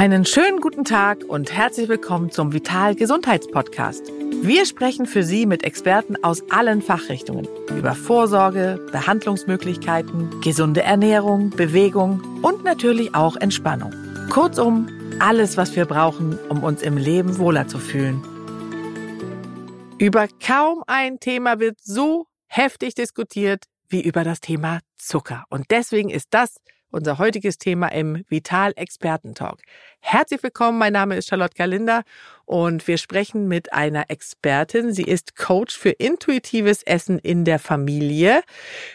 Einen schönen guten Tag und herzlich willkommen zum Vital Gesundheitspodcast. Wir sprechen für Sie mit Experten aus allen Fachrichtungen über Vorsorge, Behandlungsmöglichkeiten, gesunde Ernährung, Bewegung und natürlich auch Entspannung. Kurzum, alles, was wir brauchen, um uns im Leben wohler zu fühlen. Über kaum ein Thema wird so heftig diskutiert wie über das Thema Zucker. Und deswegen ist das unser heutiges Thema im Vital Experten Talk. Herzlich willkommen, mein Name ist Charlotte Galinda und wir sprechen mit einer Expertin. Sie ist Coach für intuitives Essen in der Familie.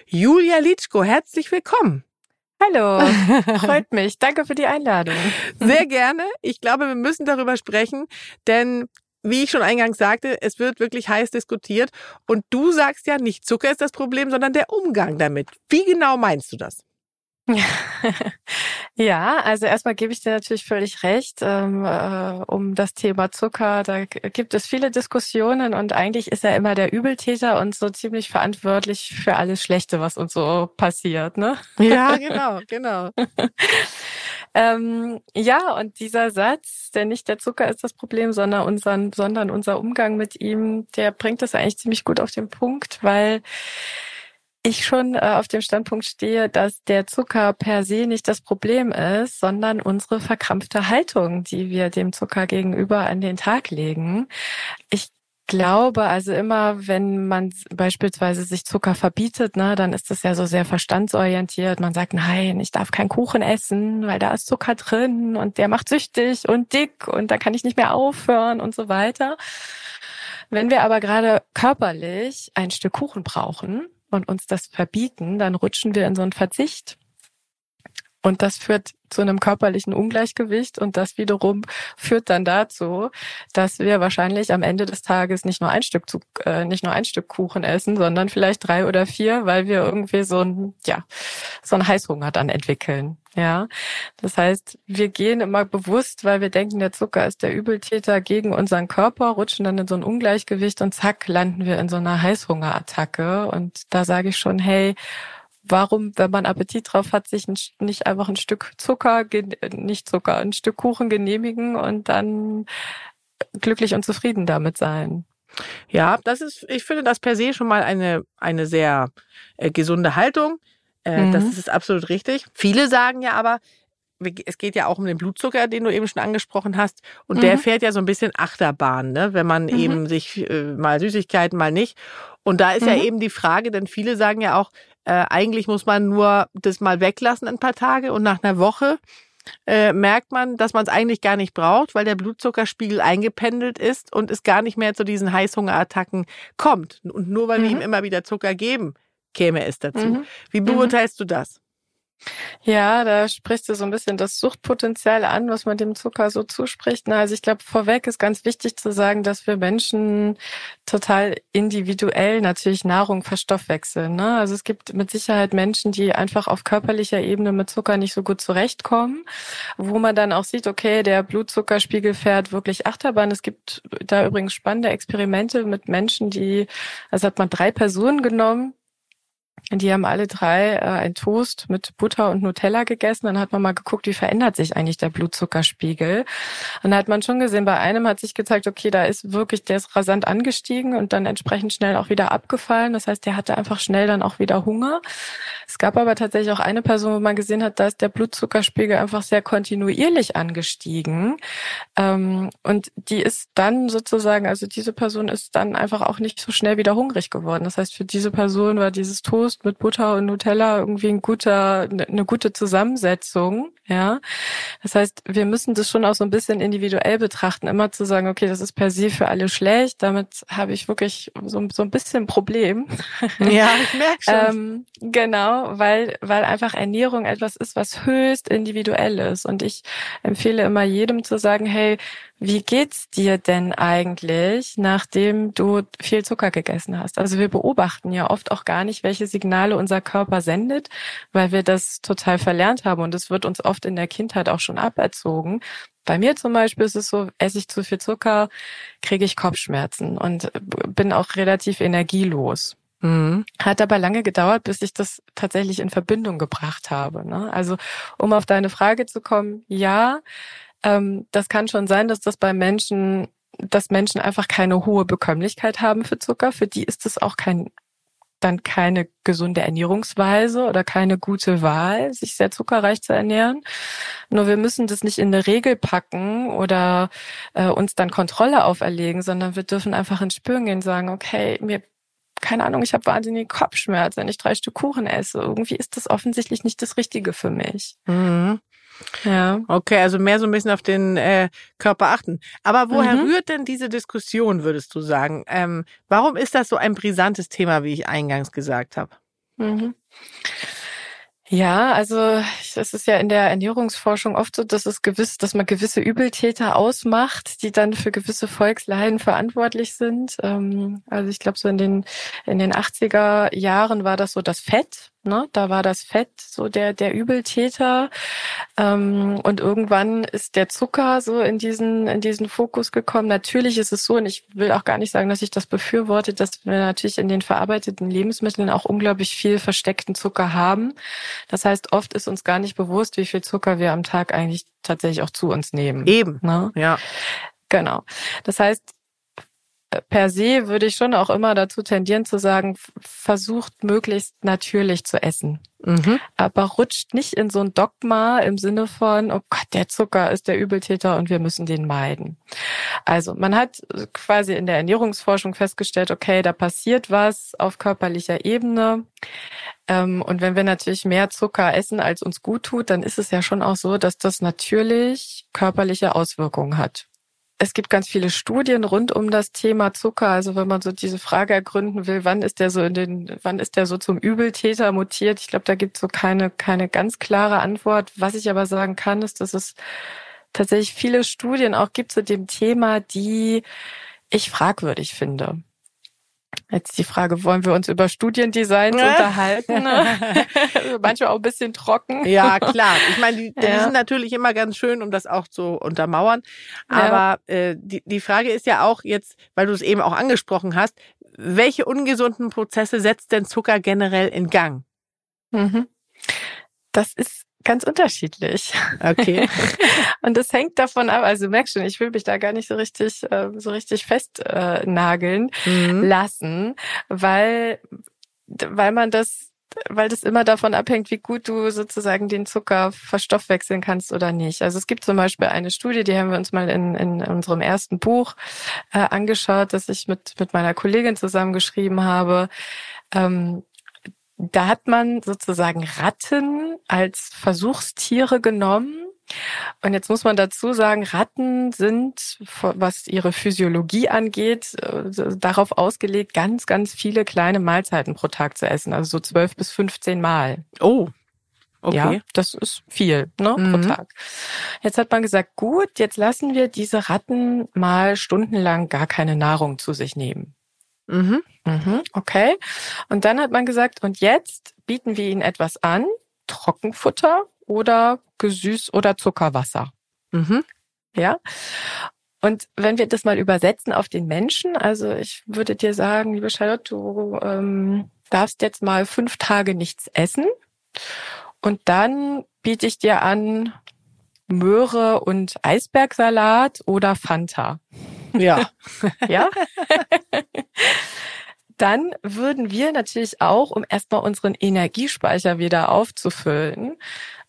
Julia Litschko, herzlich willkommen. Hallo, freut mich. Danke für die Einladung. Sehr gerne. Ich glaube, wir müssen darüber sprechen, denn wie ich schon eingangs sagte, es wird wirklich heiß diskutiert. Und du sagst ja, nicht Zucker ist das Problem, sondern der Umgang damit. Wie genau meinst du das? Ja, also erstmal gebe ich dir natürlich völlig recht. Ähm, äh, um das Thema Zucker, da gibt es viele Diskussionen und eigentlich ist er immer der Übeltäter und so ziemlich verantwortlich für alles Schlechte, was uns so passiert, ne? Ja, genau, genau. ähm, ja, und dieser Satz, der nicht der Zucker ist das Problem, sondern, unseren, sondern unser Umgang mit ihm, der bringt das eigentlich ziemlich gut auf den Punkt, weil ich schon äh, auf dem Standpunkt stehe, dass der Zucker per se nicht das Problem ist, sondern unsere verkrampfte Haltung, die wir dem Zucker gegenüber an den Tag legen. Ich glaube, also immer, wenn man beispielsweise sich Zucker verbietet, ne, dann ist das ja so sehr verstandsorientiert. Man sagt, nein, ich darf keinen Kuchen essen, weil da ist Zucker drin und der macht süchtig und dick und da kann ich nicht mehr aufhören und so weiter. Wenn wir aber gerade körperlich ein Stück Kuchen brauchen, und uns das verbieten, dann rutschen wir in so einen Verzicht. Und das führt zu einem körperlichen Ungleichgewicht und das wiederum führt dann dazu, dass wir wahrscheinlich am Ende des Tages nicht nur ein Stück zu, äh, nicht nur ein Stück Kuchen essen, sondern vielleicht drei oder vier, weil wir irgendwie so ein ja so ein Heißhunger dann entwickeln. Ja, das heißt, wir gehen immer bewusst, weil wir denken, der Zucker ist der Übeltäter gegen unseren Körper, rutschen dann in so ein Ungleichgewicht und zack landen wir in so einer Heißhungerattacke. Und da sage ich schon, hey, warum, wenn man Appetit drauf hat, sich nicht einfach ein Stück Zucker, nicht Zucker, ein Stück Kuchen genehmigen und dann glücklich und zufrieden damit sein. Ja, das ist, ich finde das per se schon mal eine, eine sehr äh, gesunde Haltung. Äh, mhm. Das ist absolut richtig. Viele sagen ja aber, es geht ja auch um den Blutzucker, den du eben schon angesprochen hast. Und mhm. der fährt ja so ein bisschen Achterbahn, ne? wenn man mhm. eben sich äh, mal Süßigkeiten, mal nicht. Und da ist mhm. ja eben die Frage, denn viele sagen ja auch, äh, eigentlich muss man nur das mal weglassen ein paar Tage und nach einer Woche äh, merkt man, dass man es eigentlich gar nicht braucht, weil der Blutzuckerspiegel eingependelt ist und es gar nicht mehr zu diesen Heißhungerattacken kommt. Und nur weil mhm. wir ihm immer wieder Zucker geben, käme es dazu. Mhm. Wie mhm. beurteilst du das? Ja, da sprichst du so ein bisschen das Suchtpotenzial an, was man dem Zucker so zuspricht. Na, also ich glaube, vorweg ist ganz wichtig zu sagen, dass wir Menschen total individuell natürlich Nahrung verstoffwechseln. Ne? Also es gibt mit Sicherheit Menschen, die einfach auf körperlicher Ebene mit Zucker nicht so gut zurechtkommen, wo man dann auch sieht, okay, der Blutzuckerspiegel fährt wirklich Achterbahn. Es gibt da übrigens spannende Experimente mit Menschen, die, also hat man drei Personen genommen, die haben alle drei äh, ein Toast mit Butter und Nutella gegessen. Dann hat man mal geguckt, wie verändert sich eigentlich der Blutzuckerspiegel. Und da hat man schon gesehen, bei einem hat sich gezeigt, okay, da ist wirklich, der ist rasant angestiegen und dann entsprechend schnell auch wieder abgefallen. Das heißt, der hatte einfach schnell dann auch wieder Hunger. Es gab aber tatsächlich auch eine Person, wo man gesehen hat, da ist der Blutzuckerspiegel einfach sehr kontinuierlich angestiegen. Ähm, und die ist dann sozusagen, also diese Person ist dann einfach auch nicht so schnell wieder hungrig geworden. Das heißt, für diese Person war dieses Toast Toast mit Butter und Nutella irgendwie ein guter, eine gute Zusammensetzung. Ja, das heißt, wir müssen das schon auch so ein bisschen individuell betrachten, immer zu sagen, okay, das ist per se für alle schlecht. Damit habe ich wirklich so, so ein bisschen Problem. Ja, ich merke schon. ähm, genau, weil weil einfach Ernährung etwas ist, was höchst individuell ist. Und ich empfehle immer jedem zu sagen, hey, wie geht's dir denn eigentlich, nachdem du viel Zucker gegessen hast? Also wir beobachten ja oft auch gar nicht, welche Signale unser Körper sendet, weil wir das total verlernt haben und es wird uns oft in der Kindheit auch schon aberzogen. Bei mir zum Beispiel ist es so, esse ich zu viel Zucker, kriege ich Kopfschmerzen und bin auch relativ energielos. Mhm. Hat aber lange gedauert, bis ich das tatsächlich in Verbindung gebracht habe. Ne? Also um auf deine Frage zu kommen, ja, ähm, das kann schon sein, dass das bei Menschen, dass Menschen einfach keine hohe Bekömmlichkeit haben für Zucker. Für die ist es auch kein dann keine gesunde Ernährungsweise oder keine gute Wahl, sich sehr zuckerreich zu ernähren. Nur wir müssen das nicht in eine Regel packen oder äh, uns dann Kontrolle auferlegen, sondern wir dürfen einfach ins Spüren gehen und sagen, okay, mir keine Ahnung, ich habe wahnsinnigen Kopfschmerz, wenn ich drei Stück Kuchen esse. Irgendwie ist das offensichtlich nicht das Richtige für mich. Mhm. Ja. Okay, also mehr so ein bisschen auf den äh, Körper achten. Aber woher mhm. rührt denn diese Diskussion, würdest du sagen? Ähm, warum ist das so ein brisantes Thema, wie ich eingangs gesagt habe? Mhm. Ja, also es ist ja in der Ernährungsforschung oft so, dass es gewiss, dass man gewisse Übeltäter ausmacht, die dann für gewisse Volksleiden verantwortlich sind. Ähm, also ich glaube, so in den in den 80er Jahren war das so das Fett, Ne? Da war das Fett so der, der Übeltäter. Ähm, und irgendwann ist der Zucker so in diesen, in diesen Fokus gekommen. Natürlich ist es so, und ich will auch gar nicht sagen, dass ich das befürworte, dass wir natürlich in den verarbeiteten Lebensmitteln auch unglaublich viel versteckten Zucker haben. Das heißt, oft ist uns gar nicht bewusst, wie viel Zucker wir am Tag eigentlich tatsächlich auch zu uns nehmen. Eben. Ne? Ja. Genau. Das heißt, per se würde ich schon auch immer dazu tendieren zu sagen, versucht möglichst natürlich zu essen. Mhm. Aber rutscht nicht in so ein Dogma im Sinne von, oh Gott, der Zucker ist der Übeltäter und wir müssen den meiden. Also man hat quasi in der Ernährungsforschung festgestellt, okay, da passiert was auf körperlicher Ebene. Ähm, und wenn wir natürlich mehr Zucker essen, als uns gut tut, dann ist es ja schon auch so, dass das natürlich körperliche Auswirkungen hat es gibt ganz viele Studien rund um das Thema Zucker. Also wenn man so diese Frage ergründen will, wann ist der so in den, wann ist der so zum Übeltäter mutiert? Ich glaube, da gibt es so keine, keine ganz klare Antwort. Was ich aber sagen kann, ist, dass es tatsächlich viele Studien auch gibt zu dem Thema, die ich fragwürdig finde. Jetzt die Frage, wollen wir uns über Studiendesigns ja. unterhalten? Manchmal auch ein bisschen trocken. Ja, klar. Ich meine, die, die sind natürlich immer ganz schön, um das auch zu untermauern. Aber ja. äh, die, die Frage ist ja auch jetzt, weil du es eben auch angesprochen hast, welche ungesunden Prozesse setzt denn Zucker generell in Gang? Mhm. Das ist Ganz unterschiedlich. Okay. und das hängt davon ab, also du merkst schon, ich will mich da gar nicht so richtig, äh, so richtig festnageln äh, mhm. lassen, weil, weil man das weil das immer davon abhängt, wie gut du sozusagen den Zucker verstoffwechseln kannst oder nicht. Also es gibt zum Beispiel eine Studie, die haben wir uns mal in, in unserem ersten Buch äh, angeschaut, das ich mit, mit meiner Kollegin zusammengeschrieben habe. Ähm, da hat man sozusagen Ratten als Versuchstiere genommen. Und jetzt muss man dazu sagen, Ratten sind, was ihre Physiologie angeht, äh, darauf ausgelegt, ganz, ganz viele kleine Mahlzeiten pro Tag zu essen. Also so zwölf bis 15 Mal. Oh. Okay. Ja, das ist viel, ne, mhm. pro Tag. Jetzt hat man gesagt, gut, jetzt lassen wir diese Ratten mal stundenlang gar keine Nahrung zu sich nehmen. Mhm. Mhm, okay. Und dann hat man gesagt, und jetzt bieten wir ihnen etwas an, Trockenfutter oder Gesüß oder Zuckerwasser. Mhm. Ja. Und wenn wir das mal übersetzen auf den Menschen, also ich würde dir sagen, liebe Charlotte, du ähm, darfst jetzt mal fünf Tage nichts essen und dann biete ich dir an Möhre und Eisbergsalat oder Fanta. Ja. ja? Dann würden wir natürlich auch, um erstmal unseren Energiespeicher wieder aufzufüllen,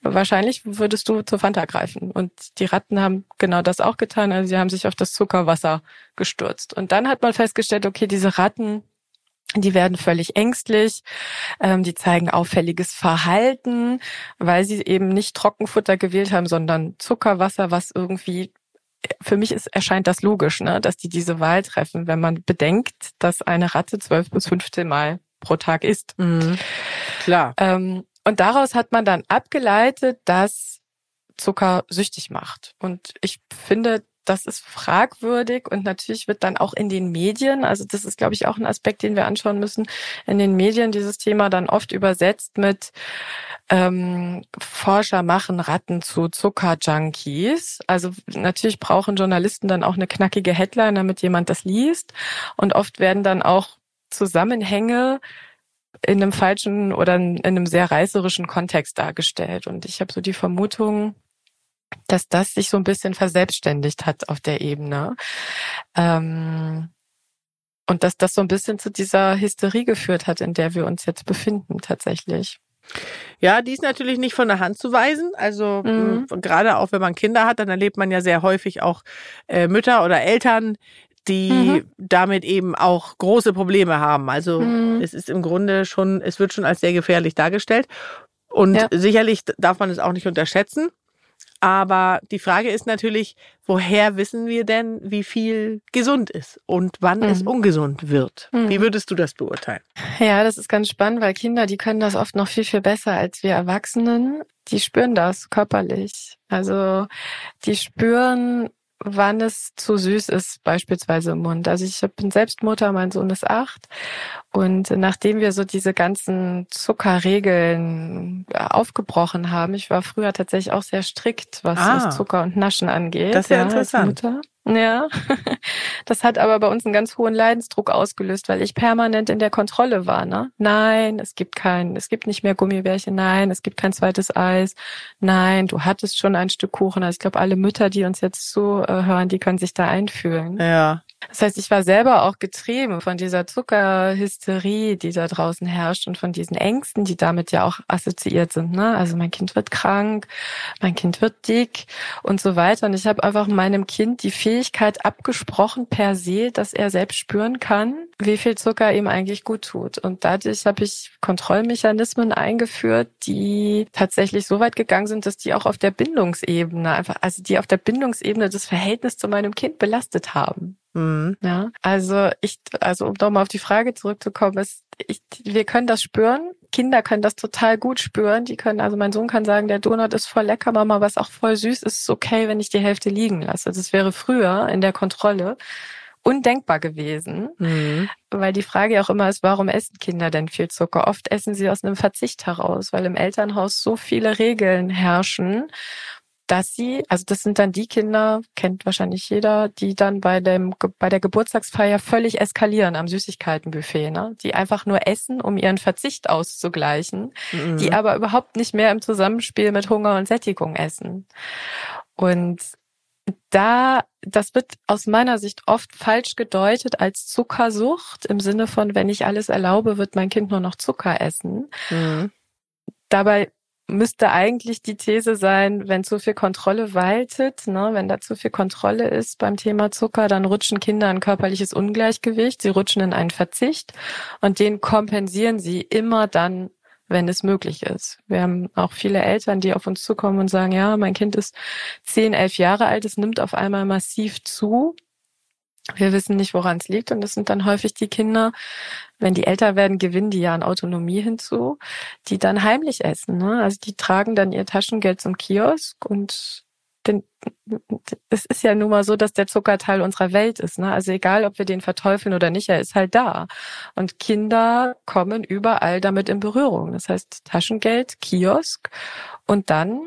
wahrscheinlich würdest du zur Fanta greifen. Und die Ratten haben genau das auch getan. Also sie haben sich auf das Zuckerwasser gestürzt. Und dann hat man festgestellt, okay, diese Ratten, die werden völlig ängstlich, ähm, die zeigen auffälliges Verhalten, weil sie eben nicht Trockenfutter gewählt haben, sondern Zuckerwasser, was irgendwie für mich ist, erscheint das logisch, ne, dass die diese Wahl treffen, wenn man bedenkt, dass eine Ratte zwölf bis 15 Mal pro Tag isst. Mhm. Klar. Ähm, und daraus hat man dann abgeleitet, dass Zucker süchtig macht. Und ich finde, das ist fragwürdig und natürlich wird dann auch in den Medien, also das ist, glaube ich, auch ein Aspekt, den wir anschauen müssen, in den Medien dieses Thema dann oft übersetzt mit ähm, Forscher machen Ratten zu Zuckerjunkies. Also natürlich brauchen Journalisten dann auch eine knackige Headline, damit jemand das liest. Und oft werden dann auch Zusammenhänge in einem falschen oder in einem sehr reißerischen Kontext dargestellt. Und ich habe so die Vermutung, dass das sich so ein bisschen verselbstständigt hat auf der Ebene. Ähm, und dass das so ein bisschen zu dieser Hysterie geführt hat, in der wir uns jetzt befinden tatsächlich. Ja, die ist natürlich nicht von der Hand zu weisen. Also mhm. gerade auch wenn man Kinder hat, dann erlebt man ja sehr häufig auch äh, Mütter oder Eltern, die mhm. damit eben auch große Probleme haben. Also mhm. es ist im Grunde schon, es wird schon als sehr gefährlich dargestellt. Und ja. sicherlich darf man es auch nicht unterschätzen. Aber die Frage ist natürlich, woher wissen wir denn, wie viel gesund ist und wann mhm. es ungesund wird? Mhm. Wie würdest du das beurteilen? Ja, das ist ganz spannend, weil Kinder, die können das oft noch viel, viel besser als wir Erwachsenen. Die spüren das körperlich. Also die spüren, wann es zu süß ist, beispielsweise im Mund. Also ich bin selbst Mutter, mein Sohn ist acht. Und nachdem wir so diese ganzen Zuckerregeln äh, aufgebrochen haben, ich war früher tatsächlich auch sehr strikt, was ah, Zucker und Naschen angeht. Das ist ja, ja interessant. Ja, das hat aber bei uns einen ganz hohen Leidensdruck ausgelöst, weil ich permanent in der Kontrolle war. Ne? Nein, es gibt kein, es gibt nicht mehr Gummibärchen. Nein, es gibt kein zweites Eis. Nein, du hattest schon ein Stück Kuchen. Also ich glaube, alle Mütter, die uns jetzt zuhören, die können sich da einfühlen. Ja. Das heißt, ich war selber auch getrieben von dieser Zuckerhysterie, die da draußen herrscht und von diesen Ängsten, die damit ja auch assoziiert sind. Ne? Also mein Kind wird krank, mein Kind wird dick und so weiter. Und ich habe einfach meinem Kind die Fähigkeit abgesprochen per se, dass er selbst spüren kann, wie viel Zucker ihm eigentlich gut tut. Und dadurch habe ich Kontrollmechanismen eingeführt, die tatsächlich so weit gegangen sind, dass die auch auf der Bindungsebene einfach, also die auf der Bindungsebene das Verhältnis zu meinem Kind belastet haben. Mhm. Ja, also ich, also um nochmal auf die Frage zurückzukommen, ist, ich, wir können das spüren. Kinder können das total gut spüren. Die können, also mein Sohn kann sagen, der Donut ist voll lecker, Mama, was auch voll süß ist, ist okay, wenn ich die Hälfte liegen lasse. Das wäre früher in der Kontrolle undenkbar gewesen, mhm. weil die Frage ja auch immer ist, warum essen Kinder denn viel Zucker? Oft essen sie aus einem Verzicht heraus, weil im Elternhaus so viele Regeln herrschen dass sie, also das sind dann die Kinder, kennt wahrscheinlich jeder, die dann bei dem bei der Geburtstagsfeier völlig eskalieren am Süßigkeitenbuffet, ne? Die einfach nur essen, um ihren Verzicht auszugleichen, mhm. die aber überhaupt nicht mehr im Zusammenspiel mit Hunger und Sättigung essen. Und da, das wird aus meiner Sicht oft falsch gedeutet als Zuckersucht im Sinne von, wenn ich alles erlaube, wird mein Kind nur noch Zucker essen. Mhm. Dabei müsste eigentlich die These sein, wenn zu viel Kontrolle waltet, ne, wenn da zu viel Kontrolle ist beim Thema Zucker, dann rutschen Kinder ein körperliches Ungleichgewicht, sie rutschen in einen Verzicht und den kompensieren sie immer dann, wenn es möglich ist. Wir haben auch viele Eltern, die auf uns zukommen und sagen, ja, mein Kind ist zehn, elf Jahre alt, es nimmt auf einmal massiv zu. Wir wissen nicht, woran es liegt. Und das sind dann häufig die Kinder, wenn die älter werden, gewinnen die ja an Autonomie hinzu, die dann heimlich essen. Ne? Also die tragen dann ihr Taschengeld zum Kiosk und denn es ist ja nun mal so, dass der Zucker Teil unserer Welt ist. Ne? Also egal, ob wir den verteufeln oder nicht, er ist halt da. Und Kinder kommen überall damit in Berührung. Das heißt Taschengeld, Kiosk und dann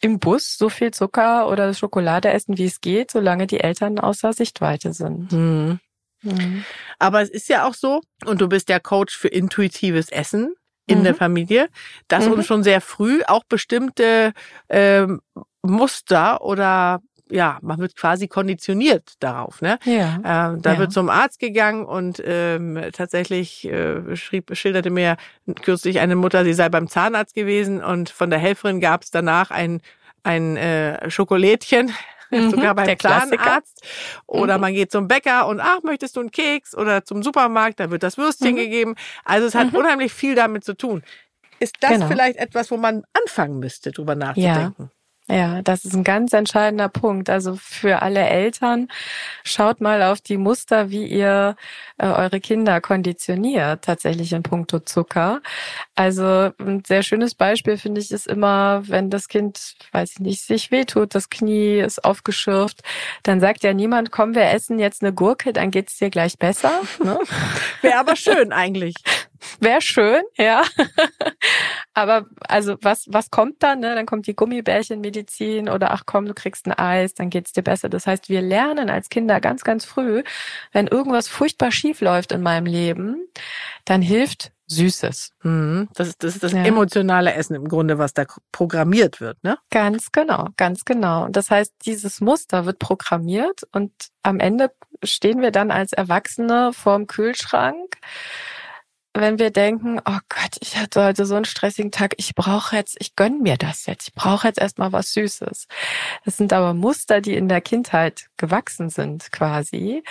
im Bus so viel Zucker oder Schokolade essen, wie es geht, solange die Eltern außer Sichtweite sind. Hm. Mhm. Aber es ist ja auch so, und du bist ja Coach für intuitives Essen in mhm. der Familie, dass mhm. uns schon sehr früh auch bestimmte ähm, Muster oder ja, man wird quasi konditioniert darauf. Ne? Ja. Ähm, da ja. wird zum Arzt gegangen und ähm, tatsächlich äh, schrieb, schilderte mir kürzlich eine Mutter, sie sei beim Zahnarzt gewesen und von der Helferin gab es danach ein ein äh, Schokolädchen, mhm, sogar beim Zahnarzt. Oder mhm. man geht zum Bäcker und ach, möchtest du einen Keks? Oder zum Supermarkt, da wird das Würstchen mhm. gegeben. Also es hat mhm. unheimlich viel damit zu tun. Ist das genau. vielleicht etwas, wo man anfangen müsste, drüber nachzudenken? Ja. Ja, das ist ein ganz entscheidender Punkt. Also für alle Eltern, schaut mal auf die Muster, wie ihr äh, eure Kinder konditioniert, tatsächlich in puncto Zucker. Also ein sehr schönes Beispiel finde ich ist immer, wenn das Kind, weiß ich nicht, sich wehtut, das Knie ist aufgeschürft, dann sagt ja niemand, komm, wir essen jetzt eine Gurke, dann geht's dir gleich besser. Ne? Wäre aber schön eigentlich. Wäre schön, ja. Aber also was was kommt dann? Ne? Dann kommt die Gummibärchenmedizin oder ach komm, du kriegst ein Eis, dann geht's dir besser. Das heißt, wir lernen als Kinder ganz ganz früh, wenn irgendwas furchtbar schief läuft in meinem Leben, dann hilft Süßes. Mhm. Das, ist, das ist das ja. emotionale Essen im Grunde, was da programmiert wird, ne? Ganz genau, ganz genau. Das heißt, dieses Muster wird programmiert und am Ende stehen wir dann als Erwachsene vorm Kühlschrank wenn wir denken, oh Gott, ich hatte heute so einen stressigen Tag, ich brauche jetzt, ich gönn mir das jetzt, ich brauche jetzt erstmal was Süßes. Das sind aber Muster, die in der Kindheit gewachsen sind quasi,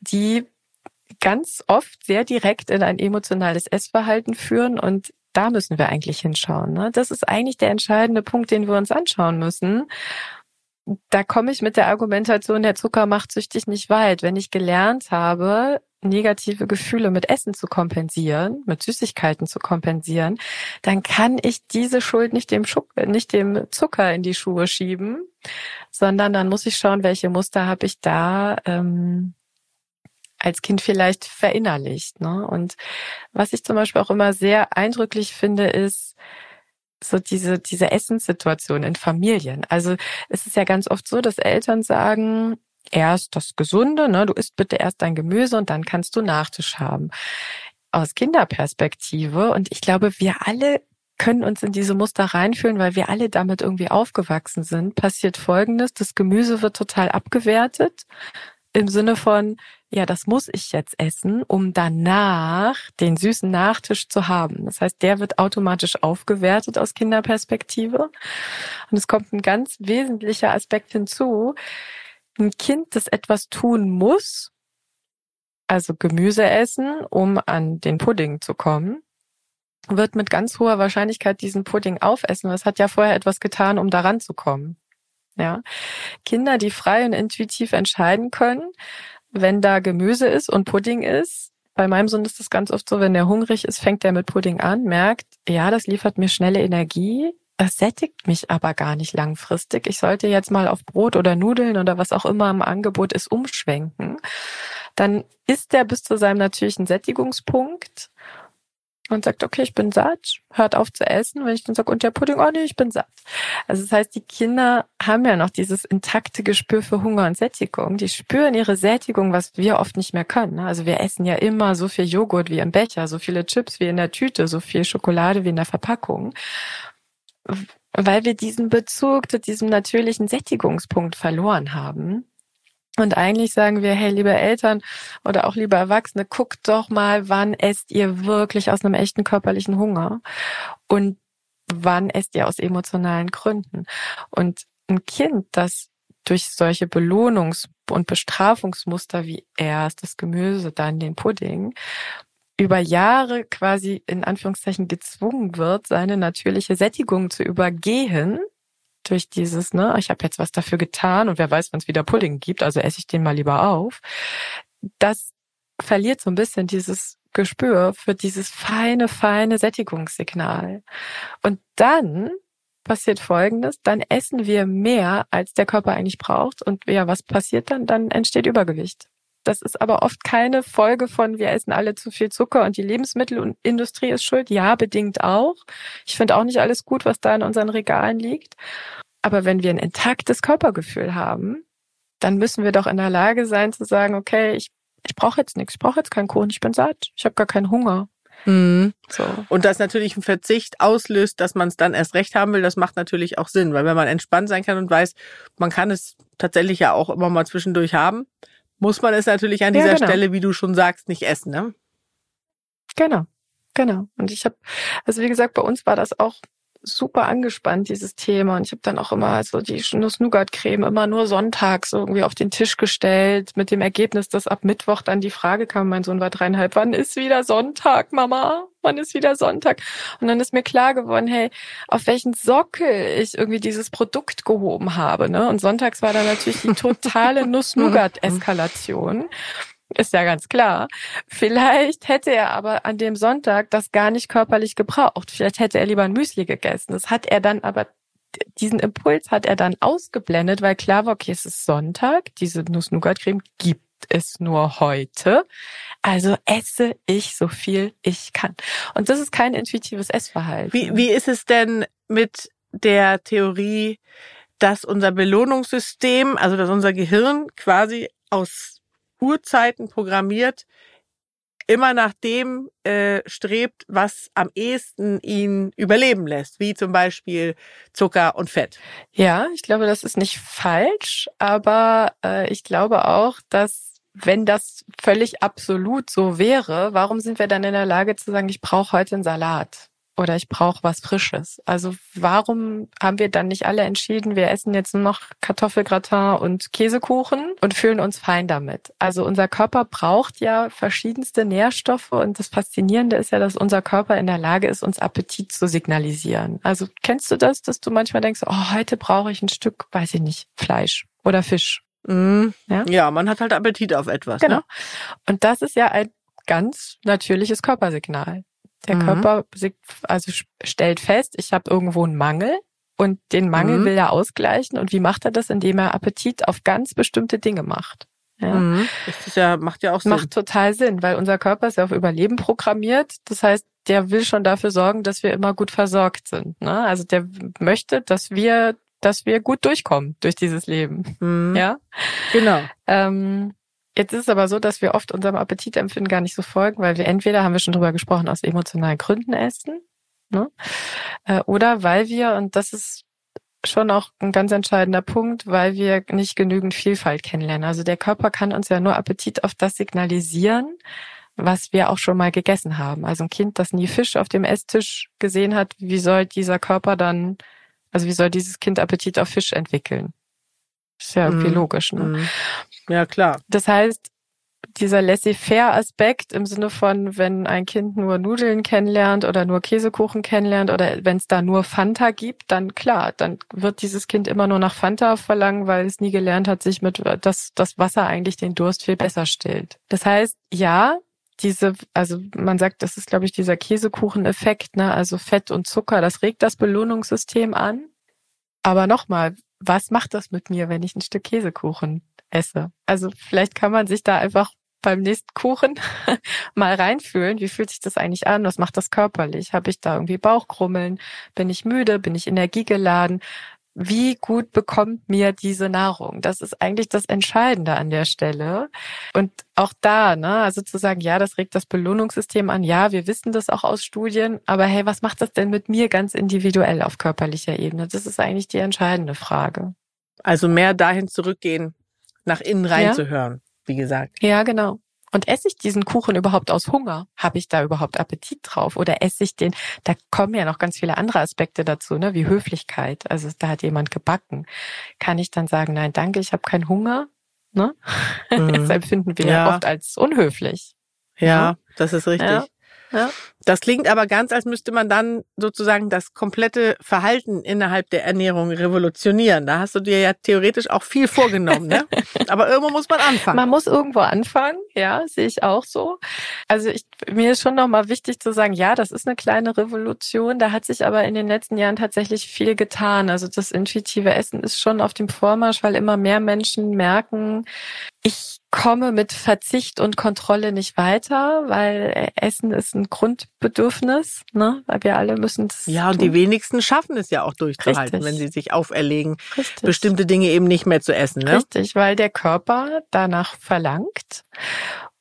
die ganz oft sehr direkt in ein emotionales Essverhalten führen und da müssen wir eigentlich hinschauen. Ne? Das ist eigentlich der entscheidende Punkt, den wir uns anschauen müssen. Da komme ich mit der Argumentation, der Zucker macht süchtig nicht weit. Wenn ich gelernt habe, negative Gefühle mit Essen zu kompensieren, mit Süßigkeiten zu kompensieren, dann kann ich diese Schuld nicht dem, Schuck, nicht dem Zucker in die Schuhe schieben, sondern dann muss ich schauen, welche Muster habe ich da ähm, als Kind vielleicht verinnerlicht. Ne? Und was ich zum Beispiel auch immer sehr eindrücklich finde, ist so diese, diese Essenssituation in Familien. Also es ist ja ganz oft so, dass Eltern sagen, erst das Gesunde, ne? du isst bitte erst dein Gemüse und dann kannst du Nachtisch haben. Aus Kinderperspektive, und ich glaube, wir alle können uns in diese Muster reinfühlen, weil wir alle damit irgendwie aufgewachsen sind, passiert Folgendes. Das Gemüse wird total abgewertet im Sinne von, ja, das muss ich jetzt essen, um danach den süßen Nachtisch zu haben. Das heißt, der wird automatisch aufgewertet aus Kinderperspektive. Und es kommt ein ganz wesentlicher Aspekt hinzu. Ein Kind, das etwas tun muss, also Gemüse essen, um an den Pudding zu kommen, wird mit ganz hoher Wahrscheinlichkeit diesen Pudding aufessen. Es hat ja vorher etwas getan, um daran zu kommen. Ja. Kinder, die frei und intuitiv entscheiden können, wenn da Gemüse ist und Pudding ist. Bei meinem Sohn ist das ganz oft so, wenn der hungrig ist, fängt er mit Pudding an, merkt, ja, das liefert mir schnelle Energie. Das sättigt mich aber gar nicht langfristig. Ich sollte jetzt mal auf Brot oder Nudeln oder was auch immer im Angebot ist umschwenken. Dann ist er bis zu seinem natürlichen Sättigungspunkt und sagt, okay, ich bin satt, hört auf zu essen. Wenn ich dann sage, und der Pudding, oh nee, ich bin satt. Also das heißt, die Kinder haben ja noch dieses intakte Gespür für Hunger und Sättigung. Die spüren ihre Sättigung, was wir oft nicht mehr können. Also wir essen ja immer so viel Joghurt wie im Becher, so viele Chips wie in der Tüte, so viel Schokolade wie in der Verpackung. Weil wir diesen Bezug zu diesem natürlichen Sättigungspunkt verloren haben. Und eigentlich sagen wir, hey, liebe Eltern oder auch liebe Erwachsene, guckt doch mal, wann esst ihr wirklich aus einem echten körperlichen Hunger und wann esst ihr aus emotionalen Gründen. Und ein Kind, das durch solche Belohnungs- und Bestrafungsmuster wie erst das Gemüse, dann den Pudding, über Jahre quasi in Anführungszeichen gezwungen wird, seine natürliche Sättigung zu übergehen, durch dieses, ne, ich habe jetzt was dafür getan und wer weiß, wann es wieder Pudding gibt, also esse ich den mal lieber auf. Das verliert so ein bisschen dieses Gespür für dieses feine, feine Sättigungssignal. Und dann passiert Folgendes, dann essen wir mehr, als der Körper eigentlich braucht. Und ja, was passiert dann? Dann entsteht Übergewicht. Das ist aber oft keine Folge von, wir essen alle zu viel Zucker und die Lebensmittelindustrie ist schuld. Ja, bedingt auch. Ich finde auch nicht alles gut, was da in unseren Regalen liegt. Aber wenn wir ein intaktes Körpergefühl haben, dann müssen wir doch in der Lage sein zu sagen, okay, ich, ich brauche jetzt nichts, ich brauche jetzt keinen Kuchen, ich bin satt, ich habe gar keinen Hunger. Mhm. So. Und das natürlich ein Verzicht auslöst, dass man es dann erst recht haben will, das macht natürlich auch Sinn, weil wenn man entspannt sein kann und weiß, man kann es tatsächlich ja auch immer mal zwischendurch haben, muss man es natürlich an dieser ja, genau. Stelle, wie du schon sagst, nicht essen, ne? Genau, genau. Und ich habe, also wie gesagt, bei uns war das auch super angespannt, dieses Thema. Und ich habe dann auch immer so die Nuss-Nougat-Creme immer nur sonntags irgendwie auf den Tisch gestellt, mit dem Ergebnis, dass ab Mittwoch dann die Frage kam, mein Sohn war dreieinhalb, wann ist wieder Sonntag, Mama? Wann ist wieder Sonntag? Und dann ist mir klar geworden, hey, auf welchen Sockel ich irgendwie dieses Produkt gehoben habe. Ne? Und sonntags war dann natürlich die totale Nuss-Nougat-Eskalation. Ist ja ganz klar. Vielleicht hätte er aber an dem Sonntag das gar nicht körperlich gebraucht. Vielleicht hätte er lieber ein Müsli gegessen. Das hat er dann aber, diesen Impuls hat er dann ausgeblendet, weil klar war, okay, es ist Sonntag, diese Nuss-Nougat-Creme gibt es nur heute. Also esse ich so viel ich kann. Und das ist kein intuitives Essverhalten. Wie, wie ist es denn mit der Theorie, dass unser Belohnungssystem, also dass unser Gehirn quasi aus Urzeiten programmiert, immer nach dem äh, strebt, was am ehesten ihn überleben lässt, wie zum Beispiel Zucker und Fett. Ja, ich glaube, das ist nicht falsch, aber äh, ich glaube auch, dass wenn das völlig absolut so wäre, warum sind wir dann in der Lage zu sagen, ich brauche heute einen Salat? Oder ich brauche was Frisches. Also warum haben wir dann nicht alle entschieden, wir essen jetzt nur noch Kartoffelgratin und Käsekuchen und fühlen uns fein damit? Also unser Körper braucht ja verschiedenste Nährstoffe und das Faszinierende ist ja, dass unser Körper in der Lage ist, uns Appetit zu signalisieren. Also kennst du das, dass du manchmal denkst, oh, heute brauche ich ein Stück, weiß ich nicht, Fleisch oder Fisch? Mm, ja? ja, man hat halt Appetit auf etwas. Genau. Ne? Und das ist ja ein ganz natürliches Körpersignal. Der mhm. Körper also stellt fest, ich habe irgendwo einen Mangel und den Mangel mhm. will er ausgleichen. Und wie macht er das? Indem er Appetit auf ganz bestimmte Dinge macht. Ja. Mhm. Das ist ja, macht ja auch Sinn. Macht total Sinn, weil unser Körper ist ja auf Überleben programmiert. Das heißt, der will schon dafür sorgen, dass wir immer gut versorgt sind. Ne? Also der möchte, dass wir, dass wir gut durchkommen durch dieses Leben. Mhm. Ja, genau. Ähm, Jetzt ist es aber so, dass wir oft unserem Appetitempfinden gar nicht so folgen, weil wir entweder, haben wir schon drüber gesprochen, aus emotionalen Gründen essen, ne? Äh, oder weil wir, und das ist schon auch ein ganz entscheidender Punkt, weil wir nicht genügend Vielfalt kennenlernen. Also der Körper kann uns ja nur Appetit auf das signalisieren, was wir auch schon mal gegessen haben. Also ein Kind, das nie Fisch auf dem Esstisch gesehen hat, wie soll dieser Körper dann, also wie soll dieses Kind Appetit auf Fisch entwickeln? Ist ja irgendwie mm. logisch, ne? Mm. Ja, klar. Das heißt, dieser laissez-faire-Aspekt im Sinne von, wenn ein Kind nur Nudeln kennenlernt oder nur Käsekuchen kennenlernt oder wenn es da nur Fanta gibt, dann klar, dann wird dieses Kind immer nur nach Fanta verlangen, weil es nie gelernt hat, sich mit, dass das Wasser eigentlich den Durst viel besser stillt. Das heißt, ja, diese, also man sagt, das ist, glaube ich, dieser Käsekuchen-Effekt, ne? Also Fett und Zucker, das regt das Belohnungssystem an. Aber nochmal, was macht das mit mir, wenn ich ein Stück Käsekuchen esse. Also vielleicht kann man sich da einfach beim nächsten Kuchen mal reinfühlen, wie fühlt sich das eigentlich an, was macht das körperlich? Habe ich da irgendwie Bauchkrummeln? Bin ich müde? Bin ich energiegeladen? Wie gut bekommt mir diese Nahrung? Das ist eigentlich das Entscheidende an der Stelle. Und auch da, ne, also zu sagen, ja, das regt das Belohnungssystem an. Ja, wir wissen das auch aus Studien. Aber hey, was macht das denn mit mir ganz individuell auf körperlicher Ebene? Das ist eigentlich die entscheidende Frage. Also mehr dahin zurückgehen, nach innen reinzuhören, ja. wie gesagt. Ja, genau. Und esse ich diesen Kuchen überhaupt aus Hunger? Habe ich da überhaupt Appetit drauf? Oder esse ich den? Da kommen ja noch ganz viele andere Aspekte dazu, ne? wie Höflichkeit. Also da hat jemand gebacken. Kann ich dann sagen, nein, danke, ich habe keinen Hunger? Ne? Mhm. Das empfinden wir ja. oft als unhöflich. Ja, ja, das ist richtig. Ja. Ja. Das klingt aber ganz, als müsste man dann sozusagen das komplette Verhalten innerhalb der Ernährung revolutionieren. Da hast du dir ja theoretisch auch viel vorgenommen, ne? aber irgendwo muss man anfangen. Man muss irgendwo anfangen, ja, sehe ich auch so. Also ich, mir ist schon nochmal wichtig zu sagen, ja, das ist eine kleine Revolution. Da hat sich aber in den letzten Jahren tatsächlich viel getan. Also das intuitive Essen ist schon auf dem Vormarsch, weil immer mehr Menschen merken, ich komme mit Verzicht und Kontrolle nicht weiter, weil Essen ist ein Grundbedürfnis, ne? Weil wir alle müssen das. Ja, und tun. die wenigsten schaffen es ja auch durchzuhalten, Richtig. wenn sie sich auferlegen, Richtig. bestimmte Dinge eben nicht mehr zu essen. Ne? Richtig, weil der Körper danach verlangt.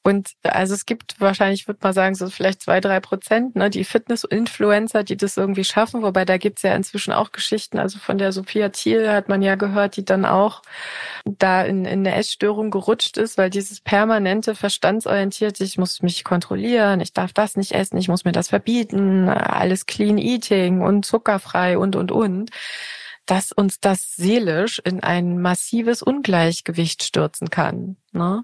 Und also es gibt wahrscheinlich, ich würde mal sagen, so vielleicht zwei, drei Prozent, ne, die Fitness-Influencer, die das irgendwie schaffen, wobei da gibt's ja inzwischen auch Geschichten, also von der Sophia Thiel hat man ja gehört, die dann auch da in, in eine Essstörung gerutscht ist, weil dieses permanente verstandsorientierte, ich muss mich kontrollieren, ich darf das nicht essen, ich muss mir das verbieten, alles Clean Eating und zuckerfrei und, und, und dass uns das seelisch in ein massives Ungleichgewicht stürzen kann. Ne?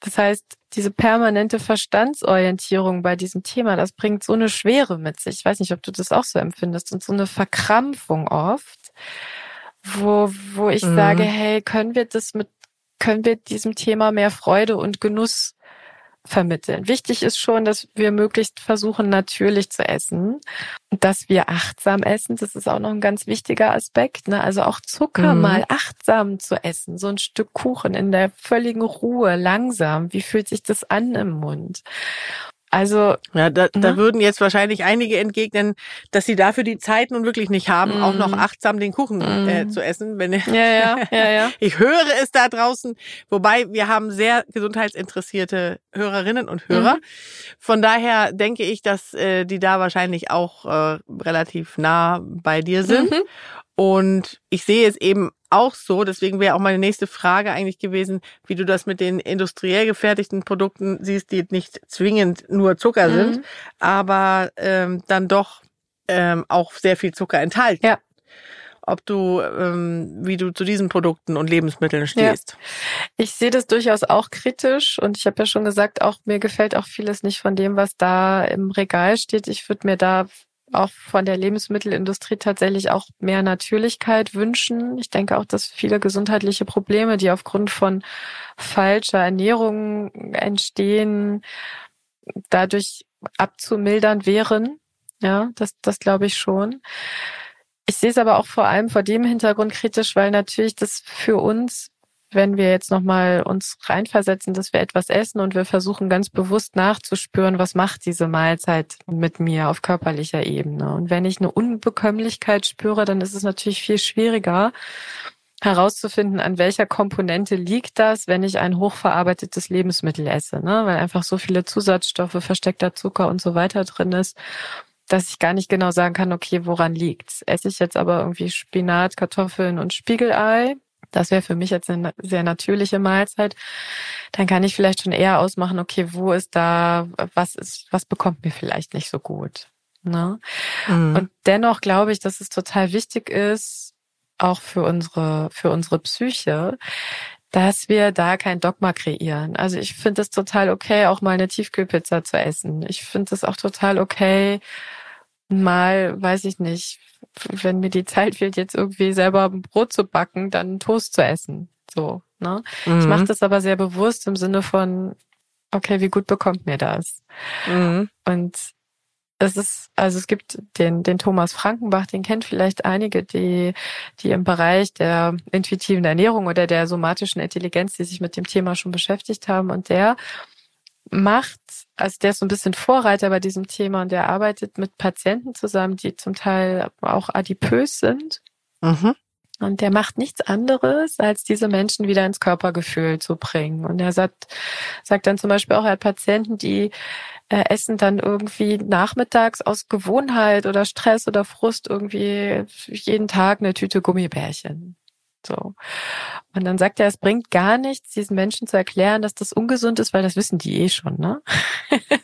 Das heißt, diese permanente Verstandsorientierung bei diesem Thema, das bringt so eine Schwere mit sich. Ich weiß nicht, ob du das auch so empfindest und so eine Verkrampfung oft, wo, wo ich mhm. sage, hey, können wir das mit, können wir diesem Thema mehr Freude und Genuss vermitteln. Wichtig ist schon, dass wir möglichst versuchen, natürlich zu essen. Dass wir achtsam essen, das ist auch noch ein ganz wichtiger Aspekt. Ne? Also auch Zucker mhm. mal achtsam zu essen. So ein Stück Kuchen in der völligen Ruhe, langsam. Wie fühlt sich das an im Mund? Also ja, da, da ne? würden jetzt wahrscheinlich einige entgegnen, dass sie dafür die Zeit nun wirklich nicht haben, mm. auch noch mhm. achtsam den Kuchen mm. äh, zu essen. Wenn, ja, ja, ja, ja. ich höre es da draußen. Wobei wir haben sehr gesundheitsinteressierte Hörerinnen und Hörer. Mhm. Von daher denke ich, dass äh, die da wahrscheinlich auch äh, relativ nah bei dir sind. Mhm. Und ich sehe es eben auch so, deswegen wäre auch meine nächste Frage eigentlich gewesen, wie du das mit den industriell gefertigten Produkten siehst, die nicht zwingend nur Zucker mhm. sind, aber ähm, dann doch ähm, auch sehr viel Zucker enthalten. Ja. Ob du, ähm, wie du zu diesen Produkten und Lebensmitteln stehst. Ja. Ich sehe das durchaus auch kritisch und ich habe ja schon gesagt, auch mir gefällt auch vieles nicht von dem, was da im Regal steht. Ich würde mir da auch von der Lebensmittelindustrie tatsächlich auch mehr Natürlichkeit wünschen. Ich denke auch, dass viele gesundheitliche Probleme, die aufgrund von falscher Ernährung entstehen, dadurch abzumildern wären. Ja, das, das glaube ich schon. Ich sehe es aber auch vor allem vor dem Hintergrund kritisch, weil natürlich das für uns wenn wir jetzt nochmal uns reinversetzen, dass wir etwas essen und wir versuchen ganz bewusst nachzuspüren, was macht diese Mahlzeit mit mir auf körperlicher Ebene. Und wenn ich eine Unbekömmlichkeit spüre, dann ist es natürlich viel schwieriger herauszufinden, an welcher Komponente liegt das, wenn ich ein hochverarbeitetes Lebensmittel esse, ne? weil einfach so viele Zusatzstoffe, versteckter Zucker und so weiter drin ist, dass ich gar nicht genau sagen kann, okay, woran liegt's? Esse ich jetzt aber irgendwie Spinat, Kartoffeln und Spiegelei, das wäre für mich jetzt eine sehr natürliche Mahlzeit. Dann kann ich vielleicht schon eher ausmachen, okay, wo ist da, was ist, was bekommt mir vielleicht nicht so gut. Ne? Mhm. Und dennoch glaube ich, dass es total wichtig ist, auch für unsere, für unsere Psyche, dass wir da kein Dogma kreieren. Also ich finde es total okay, auch mal eine Tiefkühlpizza zu essen. Ich finde es auch total okay, mal, weiß ich nicht, wenn mir die Zeit fehlt, jetzt irgendwie selber ein Brot zu backen, dann Toast zu essen. So, ne? Mhm. Ich mache das aber sehr bewusst im Sinne von, okay, wie gut bekommt mir das? Mhm. Und es ist, also es gibt den, den Thomas Frankenbach, den kennt vielleicht einige, die, die im Bereich der intuitiven Ernährung oder der somatischen Intelligenz, die sich mit dem Thema schon beschäftigt haben. Und der macht, also der ist so ein bisschen Vorreiter bei diesem Thema und der arbeitet mit Patienten zusammen, die zum Teil auch adipös sind. Mhm. Und der macht nichts anderes, als diese Menschen wieder ins Körpergefühl zu bringen. Und er sagt, sagt dann zum Beispiel auch, er hat Patienten, die äh, essen dann irgendwie nachmittags aus Gewohnheit oder Stress oder Frust irgendwie jeden Tag eine Tüte Gummibärchen. So. Und dann sagt er, es bringt gar nichts, diesen Menschen zu erklären, dass das ungesund ist, weil das wissen die eh schon, ne?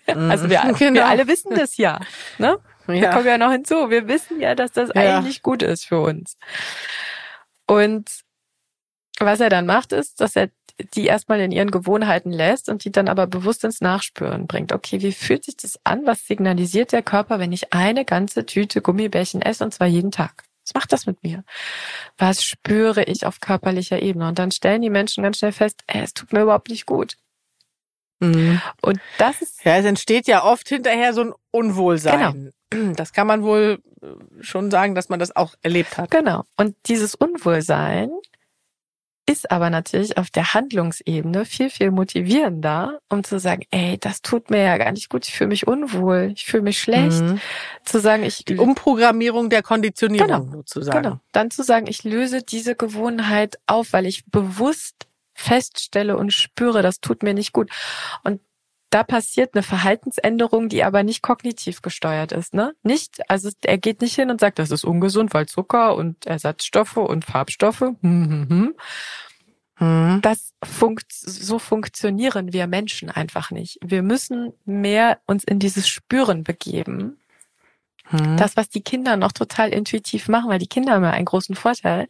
also wir, genau. wir alle wissen das ja, ne? Ja. Da kommen ja noch hinzu. Wir wissen ja, dass das ja. eigentlich gut ist für uns. Und was er dann macht, ist, dass er die erstmal in ihren Gewohnheiten lässt und die dann aber bewusst ins Nachspüren bringt. Okay, wie fühlt sich das an? Was signalisiert der Körper, wenn ich eine ganze Tüte Gummibärchen esse und zwar jeden Tag? Was macht das mit mir? Was spüre ich auf körperlicher Ebene? Und dann stellen die Menschen ganz schnell fest, ey, es tut mir überhaupt nicht gut. Mhm. Und das ist. Ja, es entsteht ja oft hinterher so ein Unwohlsein. Genau. Das kann man wohl schon sagen, dass man das auch erlebt hat. Genau. Und dieses Unwohlsein ist aber natürlich auf der Handlungsebene viel, viel motivierender, um zu sagen, ey, das tut mir ja gar nicht gut, ich fühle mich unwohl, ich fühle mich schlecht. Mhm. Zu sagen, ich. Die Umprogrammierung der Konditionierung genau, sozusagen. Genau. Dann zu sagen, ich löse diese Gewohnheit auf, weil ich bewusst feststelle und spüre, das tut mir nicht gut. Und da passiert eine Verhaltensänderung, die aber nicht kognitiv gesteuert ist, ne? Nicht, also er geht nicht hin und sagt, das ist ungesund, weil Zucker und Ersatzstoffe und Farbstoffe. Hm, hm, hm. hm. Das funkt, so funktionieren wir Menschen einfach nicht. Wir müssen mehr uns in dieses Spüren begeben. Hm. Das, was die Kinder noch total intuitiv machen, weil die Kinder haben ja einen großen Vorteil.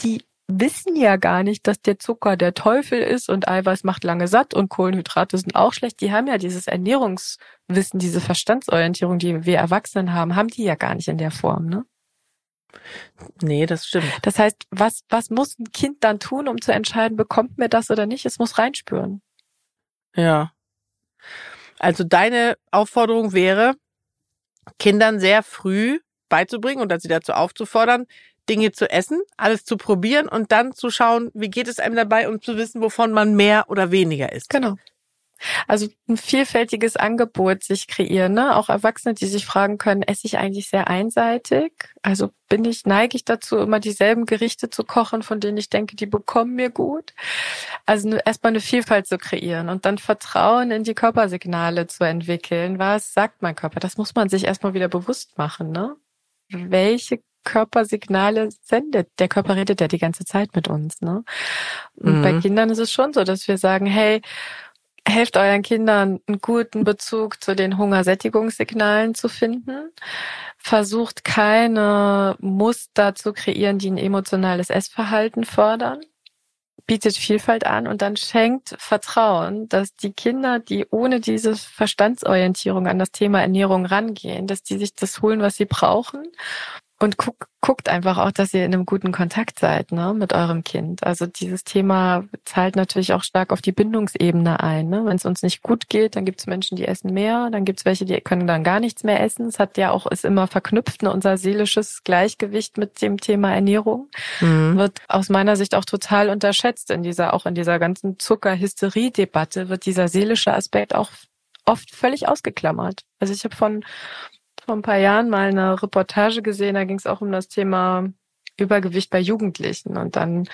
Die wissen ja gar nicht, dass der Zucker der Teufel ist und Eiweiß macht lange satt und Kohlenhydrate sind auch schlecht. Die haben ja dieses Ernährungswissen, diese Verstandsorientierung, die wir Erwachsenen haben, haben die ja gar nicht in der Form, ne? Nee, das stimmt. Das heißt, was, was muss ein Kind dann tun, um zu entscheiden, bekommt mir das oder nicht? Es muss reinspüren. Ja. Also deine Aufforderung wäre, Kindern sehr früh beizubringen und sie dazu aufzufordern, Dinge zu essen, alles zu probieren und dann zu schauen, wie geht es einem dabei, um zu wissen, wovon man mehr oder weniger isst. Genau. Also ein vielfältiges Angebot sich kreieren, ne? Auch Erwachsene, die sich fragen können, esse ich eigentlich sehr einseitig? Also bin ich, neige ich dazu, immer dieselben Gerichte zu kochen, von denen ich denke, die bekommen mir gut? Also erstmal eine Vielfalt zu kreieren und dann Vertrauen in die Körpersignale zu entwickeln. Was sagt mein Körper? Das muss man sich erstmal wieder bewusst machen, ne? Welche Körpersignale sendet. Der Körper redet ja die ganze Zeit mit uns. Ne? Und mhm. bei Kindern ist es schon so, dass wir sagen, hey, helft euren Kindern einen guten Bezug zu den Hungersättigungssignalen zu finden. Versucht keine Muster zu kreieren, die ein emotionales Essverhalten fördern. Bietet Vielfalt an und dann schenkt Vertrauen, dass die Kinder, die ohne diese Verstandsorientierung an das Thema Ernährung rangehen, dass die sich das holen, was sie brauchen und guck, guckt einfach auch, dass ihr in einem guten Kontakt seid ne, mit eurem Kind. Also dieses Thema zahlt natürlich auch stark auf die Bindungsebene ein. Ne? Wenn es uns nicht gut geht, dann gibt es Menschen, die essen mehr, dann gibt es welche, die können dann gar nichts mehr essen. Es hat ja auch, ist immer verknüpft, ne, unser seelisches Gleichgewicht mit dem Thema Ernährung. Mhm. Wird aus meiner Sicht auch total unterschätzt in dieser, auch in dieser ganzen Zucker-Hysterie-Debatte wird dieser seelische Aspekt auch oft völlig ausgeklammert. Also ich habe von vor ein paar Jahren mal eine Reportage gesehen, da ging es auch um das Thema Übergewicht bei Jugendlichen. Und dann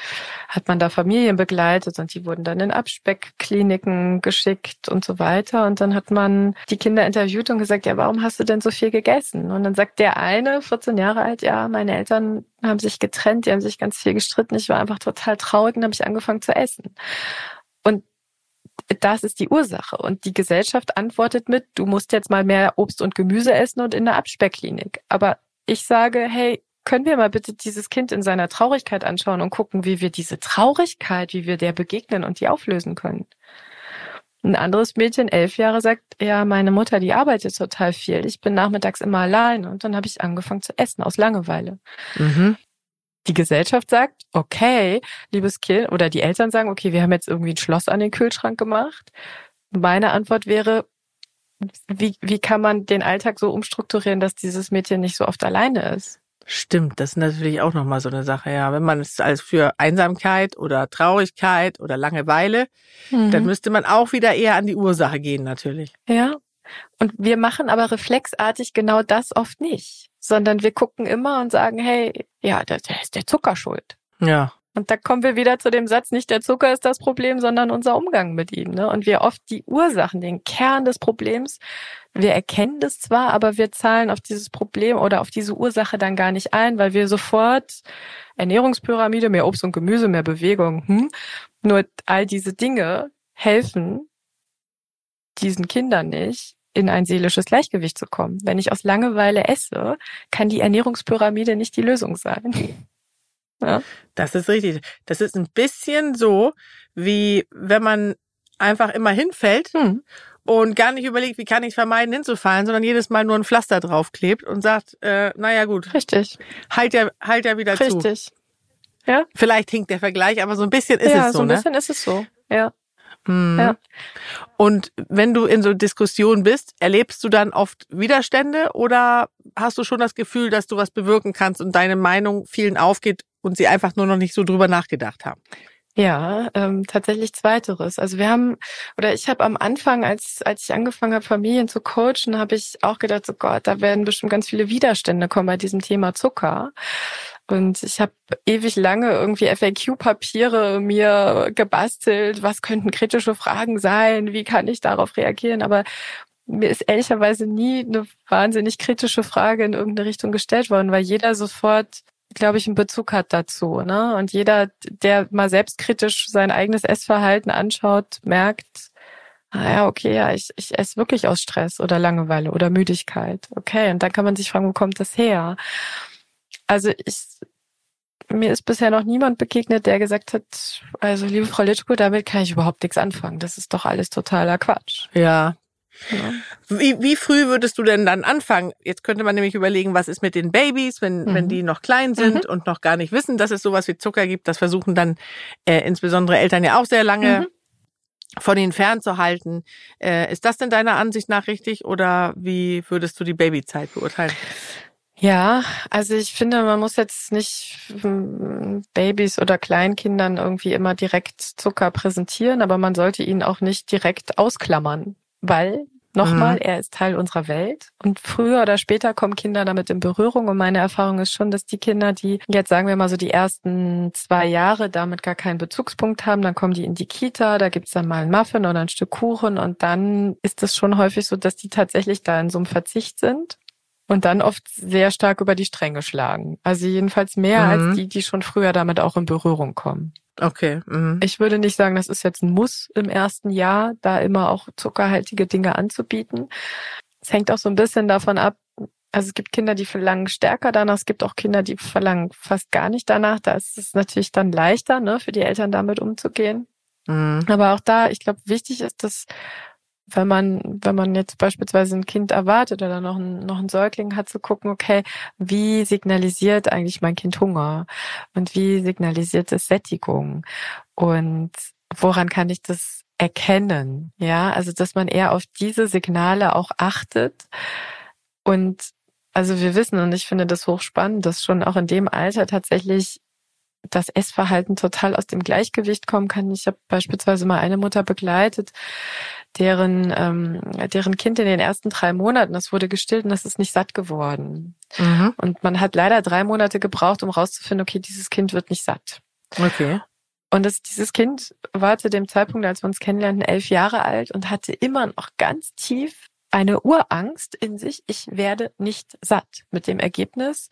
hat man da Familien begleitet und die wurden dann in Abspeckkliniken geschickt und so weiter. Und dann hat man die Kinder interviewt und gesagt, ja, warum hast du denn so viel gegessen? Und dann sagt der eine, 14 Jahre alt, ja, meine Eltern haben sich getrennt, die haben sich ganz viel gestritten. Ich war einfach total traurig und habe ich angefangen zu essen. Das ist die Ursache. Und die Gesellschaft antwortet mit, du musst jetzt mal mehr Obst und Gemüse essen und in der Abspeckklinik. Aber ich sage, hey, können wir mal bitte dieses Kind in seiner Traurigkeit anschauen und gucken, wie wir diese Traurigkeit, wie wir der begegnen und die auflösen können. Ein anderes Mädchen, elf Jahre, sagt, ja, meine Mutter, die arbeitet total viel. Ich bin nachmittags immer allein und dann habe ich angefangen zu essen aus Langeweile. Mhm die Gesellschaft sagt, okay, liebes Kind, oder die Eltern sagen, okay, wir haben jetzt irgendwie ein Schloss an den Kühlschrank gemacht. Meine Antwort wäre, wie, wie kann man den Alltag so umstrukturieren, dass dieses Mädchen nicht so oft alleine ist? Stimmt, das ist natürlich auch nochmal so eine Sache, ja. Wenn man es als für Einsamkeit oder Traurigkeit oder Langeweile, mhm. dann müsste man auch wieder eher an die Ursache gehen, natürlich. Ja. Und wir machen aber reflexartig genau das oft nicht sondern wir gucken immer und sagen, hey, ja, der, der ist der Zucker schuld. Ja. Und da kommen wir wieder zu dem Satz, nicht der Zucker ist das Problem, sondern unser Umgang mit ihm. Ne? Und wir oft die Ursachen, den Kern des Problems, wir erkennen das zwar, aber wir zahlen auf dieses Problem oder auf diese Ursache dann gar nicht ein, weil wir sofort Ernährungspyramide, mehr Obst und Gemüse, mehr Bewegung, hm? nur all diese Dinge helfen diesen Kindern nicht, in ein seelisches Gleichgewicht zu kommen. Wenn ich aus Langeweile esse, kann die Ernährungspyramide nicht die Lösung sein. Ja. Das ist richtig. Das ist ein bisschen so, wie wenn man einfach immer hinfällt hm. und gar nicht überlegt, wie kann ich vermeiden hinzufallen, sondern jedes Mal nur ein Pflaster draufklebt und sagt, äh, naja gut. Richtig. Halt ja, halt ja wieder Richtig. zu. Richtig. Ja. Vielleicht hinkt der Vergleich, aber so ein bisschen ist ja, es so. so ein ne? bisschen ist es so. Ja. Mhm. Ja. Und wenn du in so Diskussionen bist, erlebst du dann oft Widerstände oder hast du schon das Gefühl, dass du was bewirken kannst und deine Meinung vielen aufgeht und sie einfach nur noch nicht so drüber nachgedacht haben? Ja, ähm, tatsächlich zweiteres. Also wir haben, oder ich habe am Anfang, als, als ich angefangen habe, Familien zu coachen, habe ich auch gedacht, so Gott, da werden bestimmt ganz viele Widerstände kommen bei diesem Thema Zucker. Und ich habe ewig lange irgendwie FAQ-Papiere mir gebastelt. Was könnten kritische Fragen sein? Wie kann ich darauf reagieren? Aber mir ist ehrlicherweise nie eine wahnsinnig kritische Frage in irgendeine Richtung gestellt worden, weil jeder sofort, glaube ich, einen Bezug hat dazu. Ne? Und jeder, der mal selbstkritisch sein eigenes Essverhalten anschaut, merkt, ah ja, okay, ja, ich, ich esse wirklich aus Stress oder Langeweile oder Müdigkeit. Okay, und dann kann man sich fragen, wo kommt das her? Also ich, mir ist bisher noch niemand begegnet, der gesagt hat, also liebe Frau Litschko, damit kann ich überhaupt nichts anfangen. Das ist doch alles totaler Quatsch. Ja. ja. Wie, wie früh würdest du denn dann anfangen? Jetzt könnte man nämlich überlegen, was ist mit den Babys, wenn, mhm. wenn die noch klein sind mhm. und noch gar nicht wissen, dass es sowas wie Zucker gibt. Das versuchen dann äh, insbesondere Eltern ja auch sehr lange. Mhm von ihnen fernzuhalten. Äh, ist das denn deiner Ansicht nach richtig oder wie würdest du die Babyzeit beurteilen? Ja, also ich finde, man muss jetzt nicht hm, Babys oder Kleinkindern irgendwie immer direkt Zucker präsentieren, aber man sollte ihn auch nicht direkt ausklammern, weil Nochmal, mhm. er ist Teil unserer Welt und früher oder später kommen Kinder damit in Berührung und meine Erfahrung ist schon, dass die Kinder, die jetzt sagen wir mal so die ersten zwei Jahre damit gar keinen Bezugspunkt haben, dann kommen die in die Kita, da gibt's dann mal einen Muffin oder ein Stück Kuchen und dann ist es schon häufig so, dass die tatsächlich da in so einem Verzicht sind und dann oft sehr stark über die Stränge schlagen. Also jedenfalls mehr mhm. als die, die schon früher damit auch in Berührung kommen. Okay. Mhm. Ich würde nicht sagen, das ist jetzt ein Muss im ersten Jahr, da immer auch zuckerhaltige Dinge anzubieten. Es hängt auch so ein bisschen davon ab, also es gibt Kinder, die verlangen stärker danach, es gibt auch Kinder, die verlangen fast gar nicht danach. Da ist es natürlich dann leichter, ne, für die Eltern damit umzugehen. Mhm. Aber auch da, ich glaube, wichtig ist, dass wenn man, wenn man jetzt beispielsweise ein Kind erwartet oder noch ein, noch ein Säugling hat, zu gucken, okay, wie signalisiert eigentlich mein Kind Hunger? Und wie signalisiert es Sättigung? Und woran kann ich das erkennen? Ja, also, dass man eher auf diese Signale auch achtet. Und also wir wissen, und ich finde das hochspannend, dass schon auch in dem Alter tatsächlich das Essverhalten total aus dem Gleichgewicht kommen kann. Ich habe beispielsweise mal eine Mutter begleitet, deren, ähm, deren Kind in den ersten drei Monaten, das wurde gestillt und das ist nicht satt geworden. Mhm. Und man hat leider drei Monate gebraucht, um rauszufinden, okay, dieses Kind wird nicht satt. Okay. Und das, dieses Kind war zu dem Zeitpunkt, als wir uns kennenlernten, elf Jahre alt und hatte immer noch ganz tief eine Urangst in sich, ich werde nicht satt. Mit dem Ergebnis,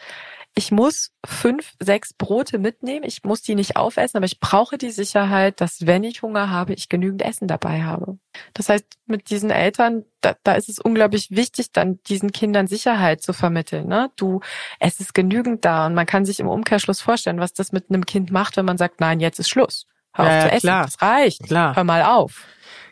ich muss fünf, sechs Brote mitnehmen, ich muss die nicht aufessen, aber ich brauche die Sicherheit, dass wenn ich Hunger habe, ich genügend Essen dabei habe. Das heißt, mit diesen Eltern, da, da ist es unglaublich wichtig, dann diesen Kindern Sicherheit zu vermitteln. Ne? Du, es ist genügend da und man kann sich im Umkehrschluss vorstellen, was das mit einem Kind macht, wenn man sagt, nein, jetzt ist Schluss. Hör ja, auf zu essen, klar. das reicht. Klar. Hör mal auf.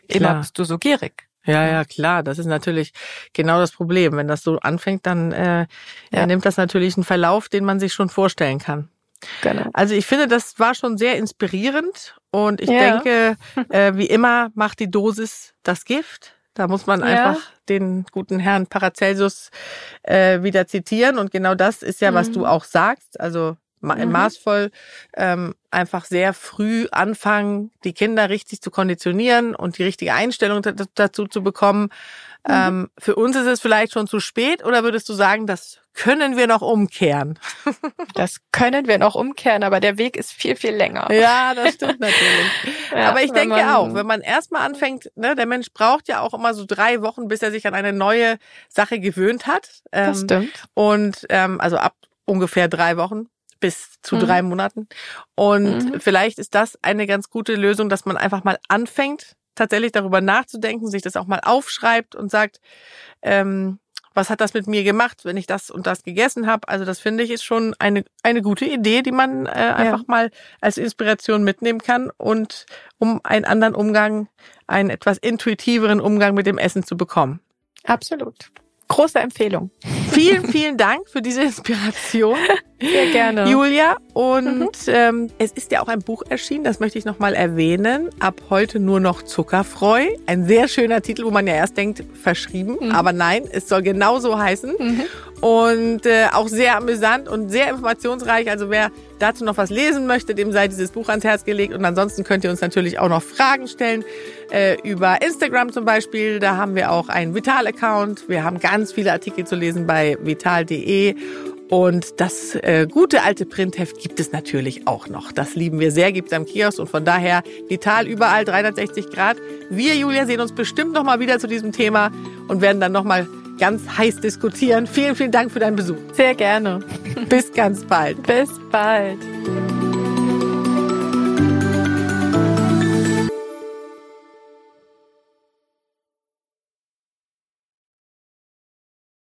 Immer klar. bist du so gierig. Ja, ja, klar. Das ist natürlich genau das Problem. Wenn das so anfängt, dann äh, ja. nimmt das natürlich einen Verlauf, den man sich schon vorstellen kann. Genau. Also ich finde, das war schon sehr inspirierend und ich ja. denke, äh, wie immer macht die Dosis das Gift. Da muss man ja. einfach den guten Herrn Paracelsus äh, wieder zitieren und genau das ist ja, was mhm. du auch sagst. Also mhm. maßvoll ähm, einfach sehr früh anfangen, die Kinder richtig zu konditionieren und die richtige Einstellung dazu zu bekommen. Mhm. Ähm, für uns ist es vielleicht schon zu spät oder würdest du sagen, das können wir noch umkehren? das können wir noch umkehren, aber der Weg ist viel, viel länger. Ja, das stimmt natürlich. ja, aber ich denke man, auch, wenn man erstmal anfängt, ne, der Mensch braucht ja auch immer so drei Wochen, bis er sich an eine neue Sache gewöhnt hat. Ähm, das stimmt. Und ähm, also ab ungefähr drei Wochen bis zu mhm. drei Monaten. Und mhm. vielleicht ist das eine ganz gute Lösung, dass man einfach mal anfängt, tatsächlich darüber nachzudenken, sich das auch mal aufschreibt und sagt, ähm, was hat das mit mir gemacht, wenn ich das und das gegessen habe? Also das finde ich ist schon eine eine gute Idee, die man äh, einfach ja. mal als Inspiration mitnehmen kann und um einen anderen Umgang, einen etwas intuitiveren Umgang mit dem Essen zu bekommen. Absolut. Große Empfehlung. Vielen, vielen Dank für diese Inspiration. Sehr gerne. Julia. Und mhm. ähm, es ist ja auch ein Buch erschienen, das möchte ich nochmal erwähnen. Ab heute nur noch Zuckerfreu. Ein sehr schöner Titel, wo man ja erst denkt, verschrieben. Mhm. Aber nein, es soll genauso heißen. Mhm. Und äh, auch sehr amüsant und sehr informationsreich. Also wer dazu noch was lesen möchte, dem sei dieses Buch ans Herz gelegt. Und ansonsten könnt ihr uns natürlich auch noch Fragen stellen. Äh, über Instagram zum Beispiel. Da haben wir auch einen Vital-Account. Wir haben ganz viele Artikel zu lesen bei vital.de. Und das äh, gute alte Printheft gibt es natürlich auch noch. Das lieben wir sehr, gibt es am Kiosk und von daher vital überall 360 Grad. Wir, Julia, sehen uns bestimmt noch mal wieder zu diesem Thema und werden dann noch mal ganz heiß diskutieren. Vielen, vielen Dank für deinen Besuch. Sehr gerne. Bis ganz bald. Bis bald.